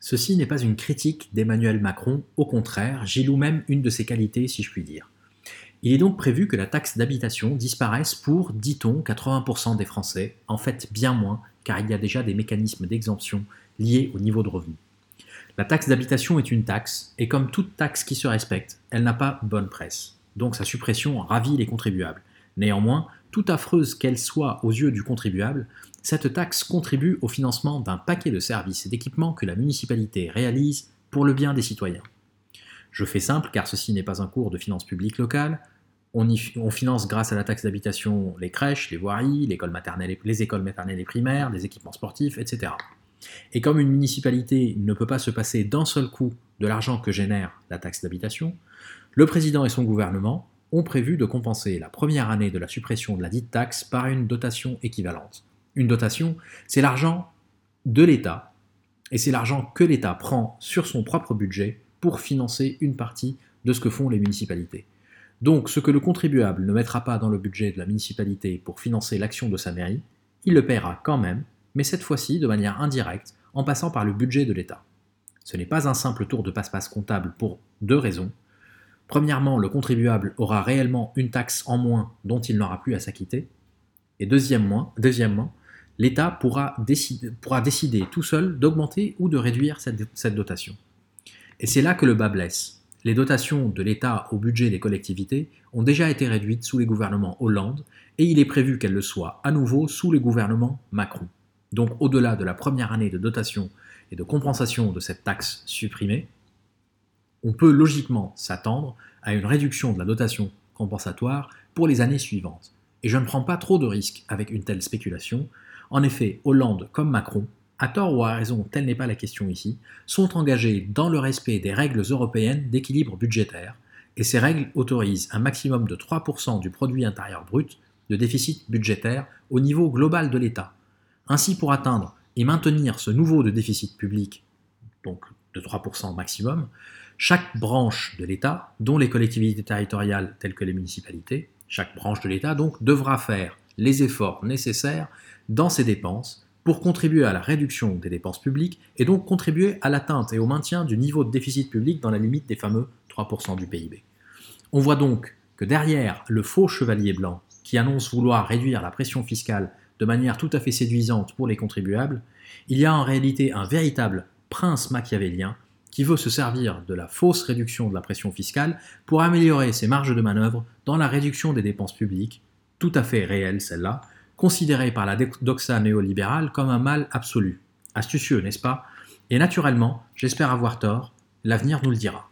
Ceci n'est pas une critique d'Emmanuel Macron, au contraire, j'y loue même une de ses qualités si je puis dire. Il est donc prévu que la taxe d'habitation disparaisse pour, dit-on, 80% des Français, en fait bien moins, car il y a déjà des mécanismes d'exemption liés au niveau de revenu. La taxe d'habitation est une taxe, et comme toute taxe qui se respecte, elle n'a pas bonne presse. Donc sa suppression ravit les contribuables. Néanmoins, tout affreuse qu'elle soit aux yeux du contribuable, cette taxe contribue au financement d'un paquet de services et d'équipements que la municipalité réalise pour le bien des citoyens. Je fais simple car ceci n'est pas un cours de finances publiques locales. On, finance grâce à la taxe d'habitation les crèches, les voiries, les écoles maternelles et primaires, les équipements sportifs, etc. Et comme une municipalité ne peut pas se passer d'un seul coup de l'argent que génère la taxe d'habitation, le président et son gouvernement ont prévu de compenser la première année de la suppression de la dite taxe par une dotation équivalente. Une dotation, c'est l'argent de l'État, et c'est l'argent que l'État prend sur son propre budget pour financer une partie de ce que font les municipalités. Donc ce que le contribuable ne mettra pas dans le budget de la municipalité pour financer l'action de sa mairie, il le paiera quand même, mais cette fois-ci de manière indirecte, en passant par le budget de l'État. Ce n'est pas un simple tour de passe-passe comptable pour deux raisons. Premièrement, le contribuable aura réellement une taxe en moins dont il n'aura plus à s'acquitter. Et deuxièmement, deuxièmement l'État pourra décider, tout seul d'augmenter ou de réduire cette, cette dotation. Et c'est là que le bas blesse. Les dotations de l'État au budget des collectivités ont déjà été réduites sous les gouvernements Hollande et il est prévu qu'elles le soient à nouveau sous les gouvernements Macron. Donc au-delà de la première année de dotation et de compensation de cette taxe supprimée, on peut logiquement s'attendre à une réduction de la dotation compensatoire pour les années suivantes. Et je ne prends pas trop de risques avec une telle spéculation. En effet, Hollande comme Macron, à tort ou à raison, telle n'est pas la question ici, sont engagés dans le respect des règles européennes d'équilibre budgétaire, et ces règles autorisent un maximum de 3% du produit intérieur brut de déficit budgétaire au niveau global de l'État. Ainsi, pour atteindre et maintenir ce nouveau de déficit public, donc de 3% maximum, chaque branche de l'État, dont les collectivités territoriales telles que les municipalités, chaque branche de l'État donc devra faire les efforts nécessaires dans ses dépenses pour contribuer à la réduction des dépenses publiques et donc contribuer à l'atteinte et au maintien du niveau de déficit public dans la limite des fameux 3% du PIB. On voit donc que derrière le faux chevalier blanc qui annonce vouloir réduire la pression fiscale de manière tout à fait séduisante pour les contribuables, il y a en réalité un véritable prince machiavélien qui veut se servir de la fausse réduction de la pression fiscale pour améliorer ses marges de manœuvre dans la réduction des dépenses publiques, tout à fait réelle celle-là, considérée par la doxa néolibérale comme un mal absolu. Astucieux, n'est-ce pas? Et naturellement, j'espère avoir tort, l'avenir nous le dira.